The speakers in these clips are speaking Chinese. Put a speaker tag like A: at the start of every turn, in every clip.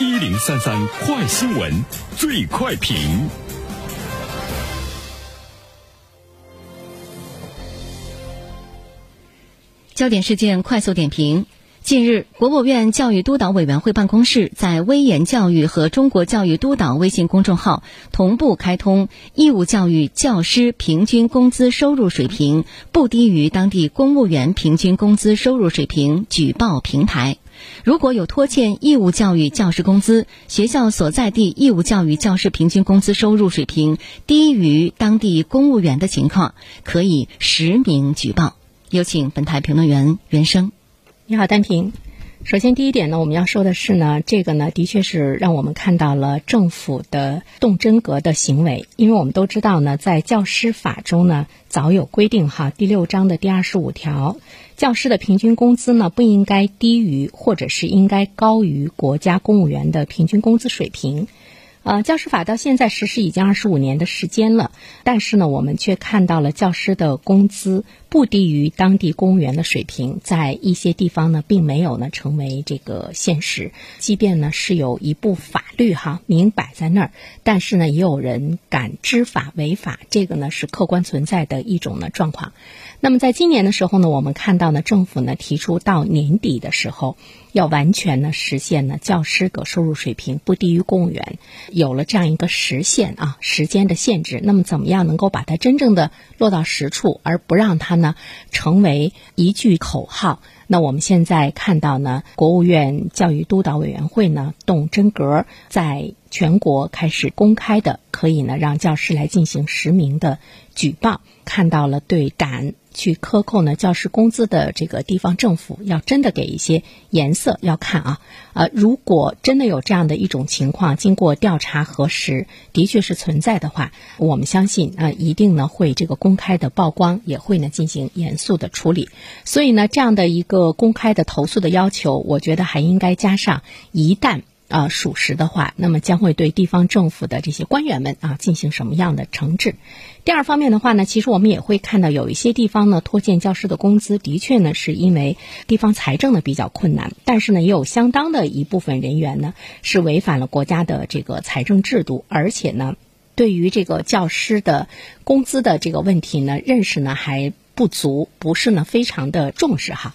A: 一零三三快新闻，最快评。
B: 焦点事件快速点评。近日，国务院教育督导委员会办公室在微言教育和中国教育督导微信公众号同步开通义务教育教师平均工资收入水平不低于当地公务员平均工资收入水平举报平台。如果有拖欠义务教育教师工资，学校所在地义务教育教师平均工资收入水平低于当地公务员的情况，可以实名举报。有请本台评论员袁生。
C: 你好，丹平。首先，第一点呢，我们要说的是呢，这个呢，的确是让我们看到了政府的动真格的行为。因为我们都知道呢，在教师法中呢，早有规定哈，第六章的第二十五条，教师的平均工资呢，不应该低于或者是应该高于国家公务员的平均工资水平。呃，教师法到现在实施已经二十五年的时间了，但是呢，我们却看到了教师的工资不低于当地公务员的水平，在一些地方呢，并没有呢成为这个现实。即便呢是有一部法律哈明摆在那儿，但是呢，也有人敢知法违法，这个呢是客观存在的一种呢状况。那么在今年的时候呢，我们看到呢，政府呢提出到年底的时候，要完全呢实现呢教师的收入水平不低于公务员，有了这样一个实现啊时间的限制。那么怎么样能够把它真正的落到实处，而不让它那成为一句口号？那我们现在看到呢，国务院教育督导委员会呢动真格，在全国开始公开的，可以呢让教师来进行实名的举报。看到了对敢。去克扣呢教师工资的这个地方政府，要真的给一些颜色，要看啊，呃，如果真的有这样的一种情况，经过调查核实，的确是存在的话，我们相信啊，一定呢会这个公开的曝光，也会呢进行严肃的处理。所以呢，这样的一个公开的投诉的要求，我觉得还应该加上，一旦。啊，属实的话，那么将会对地方政府的这些官员们啊进行什么样的惩治？第二方面的话呢，其实我们也会看到有一些地方呢拖欠教师的工资，的确呢是因为地方财政呢比较困难，但是呢也有相当的一部分人员呢是违反了国家的这个财政制度，而且呢对于这个教师的工资的这个问题呢认识呢还不足，不是呢非常的重视哈。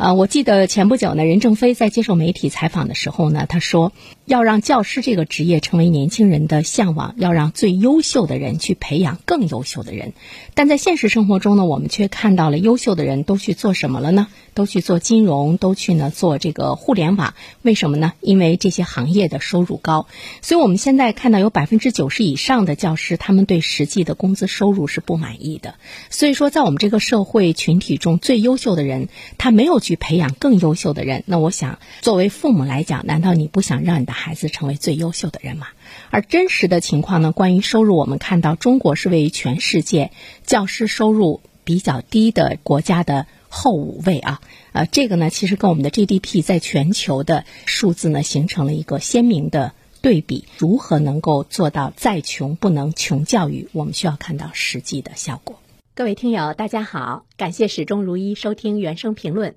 C: 啊，我记得前不久呢，任正非在接受媒体采访的时候呢，他说要让教师这个职业成为年轻人的向往，要让最优秀的人去培养更优秀的人。但在现实生活中呢，我们却看到了优秀的人都去做什么了呢？都去做金融，都去呢做这个互联网。为什么呢？因为这些行业的收入高。所以我们现在看到有百分之九十以上的教师，他们对实际的工资收入是不满意的。所以说，在我们这个社会群体中最优秀的人，他没有去。去培养更优秀的人，那我想，作为父母来讲，难道你不想让你的孩子成为最优秀的人吗？而真实的情况呢？关于收入，我们看到中国是位于全世界教师收入比较低的国家的后五位啊。呃，这个呢，其实跟我们的 GDP 在全球的数字呢，形成了一个鲜明的对比。如何能够做到再穷不能穷教育？我们需要看到实际的效果。各位听友，大家好，感谢始终如一收听原声评论。